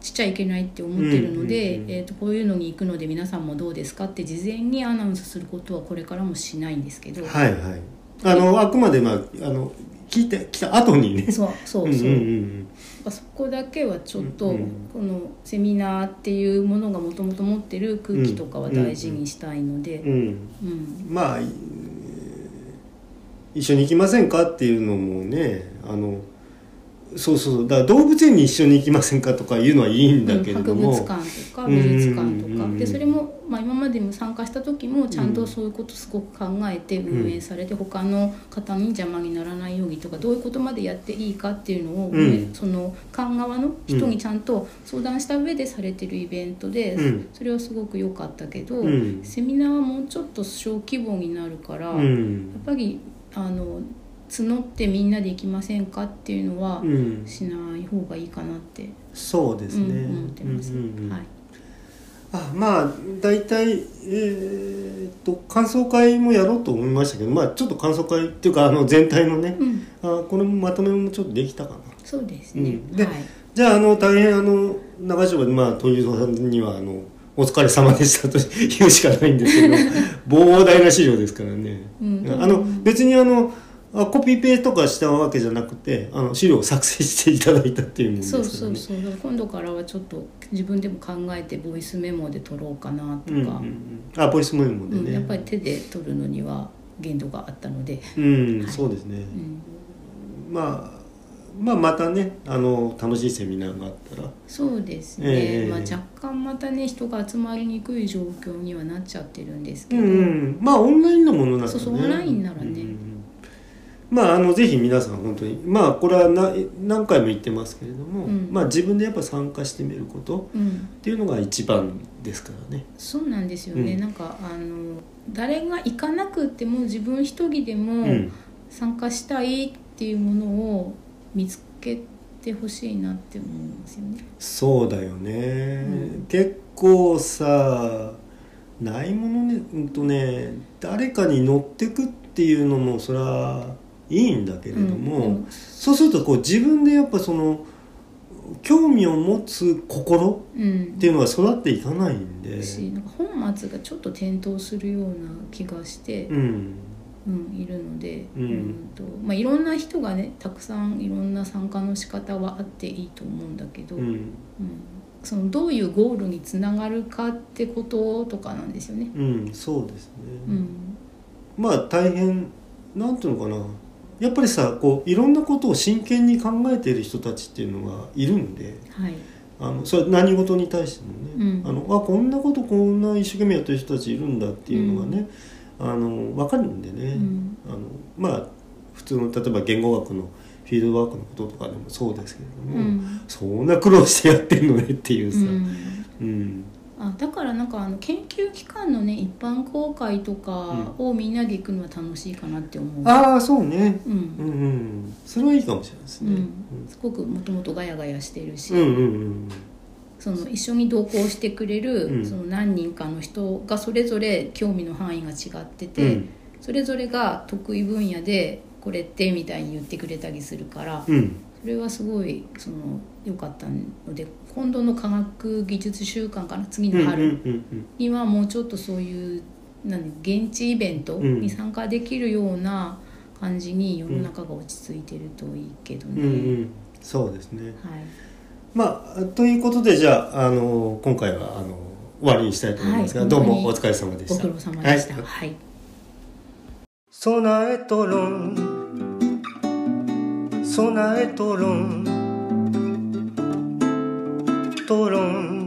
しちゃいけないって思ってるので、うんうんうんえー、とこういうのに行くので皆さんもどうですかって事前にアナウンスすることはこれからもしないんですけど、はいはい。あのあくまでまああの聞いてきた後にね。そうそうそう、んうんうんそこだけはちょっと、うんこのセミナーっていうものがもともと持ってる空気とかは大事にしたいので、うん。うん。まあい一緒に行きませんかっていうのもねあのそうそうだから動物園に一緒に行きませんかとかいうのはいいんだけれど博も、物館とか美術館とか。うんうんうんうん。でそれも、まあ、今までも参加した時もちゃんとそういうことすごく考えて運営されて、他の方に邪魔にならないようにとかどういうことまでやっていいかっていうのを、うん。その館側の人にちゃんと相談した上でされてるイベントで、うん。それはすごく良かったけど、うん。セミナーはもうちょっと小規模になるから、うやっんぱりあの募ってみんなで行きませんかっていうのはうん、しない方がいいかなって、そうですね、うん思ってます。うんうんうん。はい。あまあ大体えーっと感想会もやろうと思いましたけどまあちょっと感想会っていうかあの全体のね、うん、あこれもまとめもちょっとできたかな。そうですね。うん。ではい。じゃああの大変あの長丁場でまあ鳥居さんにはあのお疲れ様でしたと言うしかないんですけど (laughs) 膨大な資料ですからね、うん。あの別にあのあコピペとかしたわけじゃなくてあの資料を作成していただいたっていうもんですそうからね。そうそう。今度からはちょっと自分でも考えてボイスメモで取ろうかなとか、うんうんうん、あボイスメモでね、うんやっぱり手で取るのには限度があったので、うん、はい。そうですね、うん、まあまあまたねあの楽しいセミナーがあったら。そうですね。ええ。まあ若干またね人が集まりにくい状況にはなっちゃってるんですうけど、んうん。まあオンラインのものならね。そうそうオンラインならね。うんうんまああのぜひ皆さん本当にまあこれはな何回も言ってますけれども、うん。まあ自分でやっぱ参加してみることうん、っていうのが一番ですからね。そうなんですよね。うん。なんかあの誰が行かなくても自分一人でも、うん。参加したいっていうものを見つけてほしいなって思いますよね。そうだよね、うん。結構さないものねうんとね誰かに乗ってくっていうのもそれはいいんだけれども、うん。そうするとこう自分でやっぱその興味を持つ心うん。っていうのが育っていかないんで、しなんか本末がちょっと転倒するような気がして、うん。うんいるので、うんとまあ、いろんな人がねたくさんいろんな参加の仕方はあっていいと思うんだけど、うん。うん。そのどういうゴールにつながるかってこととかなんですよね。うん、そうですね、うん。まあ大変なんていうのかなやっぱりさこういろんなことを真剣に考えている人たちっていうのがいるんではい。あのそれは何事に対してもね、うん。あのあこんなことこんな一生懸命やってる人たちいるんだっていうのがね、あの分かるんでね、うん。あのまあ普通の例えば言語学のフィールドワークのこととかでもそうですけれども、うん。そんな苦労してやってんのねっていうさ、うん。うんあだからなんかあの研究機関のね一般公開とかをみんなで行くのは楽しいかなって思う。ああそうね。うん。うんうんそれはいいかもしれないですね、うん、すごくもともとガヤガヤしてるし、うんうんうんその一緒に同行してくれる、うん。その何人かの人がそれぞれ興味の範囲が違ってうて、ん。それぞれが得意分野でこれってみたいに言ってくれたりするから、うん。それはすごいその良かったので今度の科学技術週間かな次の春にはもうちょっとそういう何現地イベントに参加できるような感じに世の中が落ち着いてるといいけどね。うんうん。そうですね。はい。まあということでじゃああの今回はあの終わりにしたいと思いますが、はい。どうもお疲れ様でした。ご苦労様でした。はい。はい。備えとろん。備えとろん討論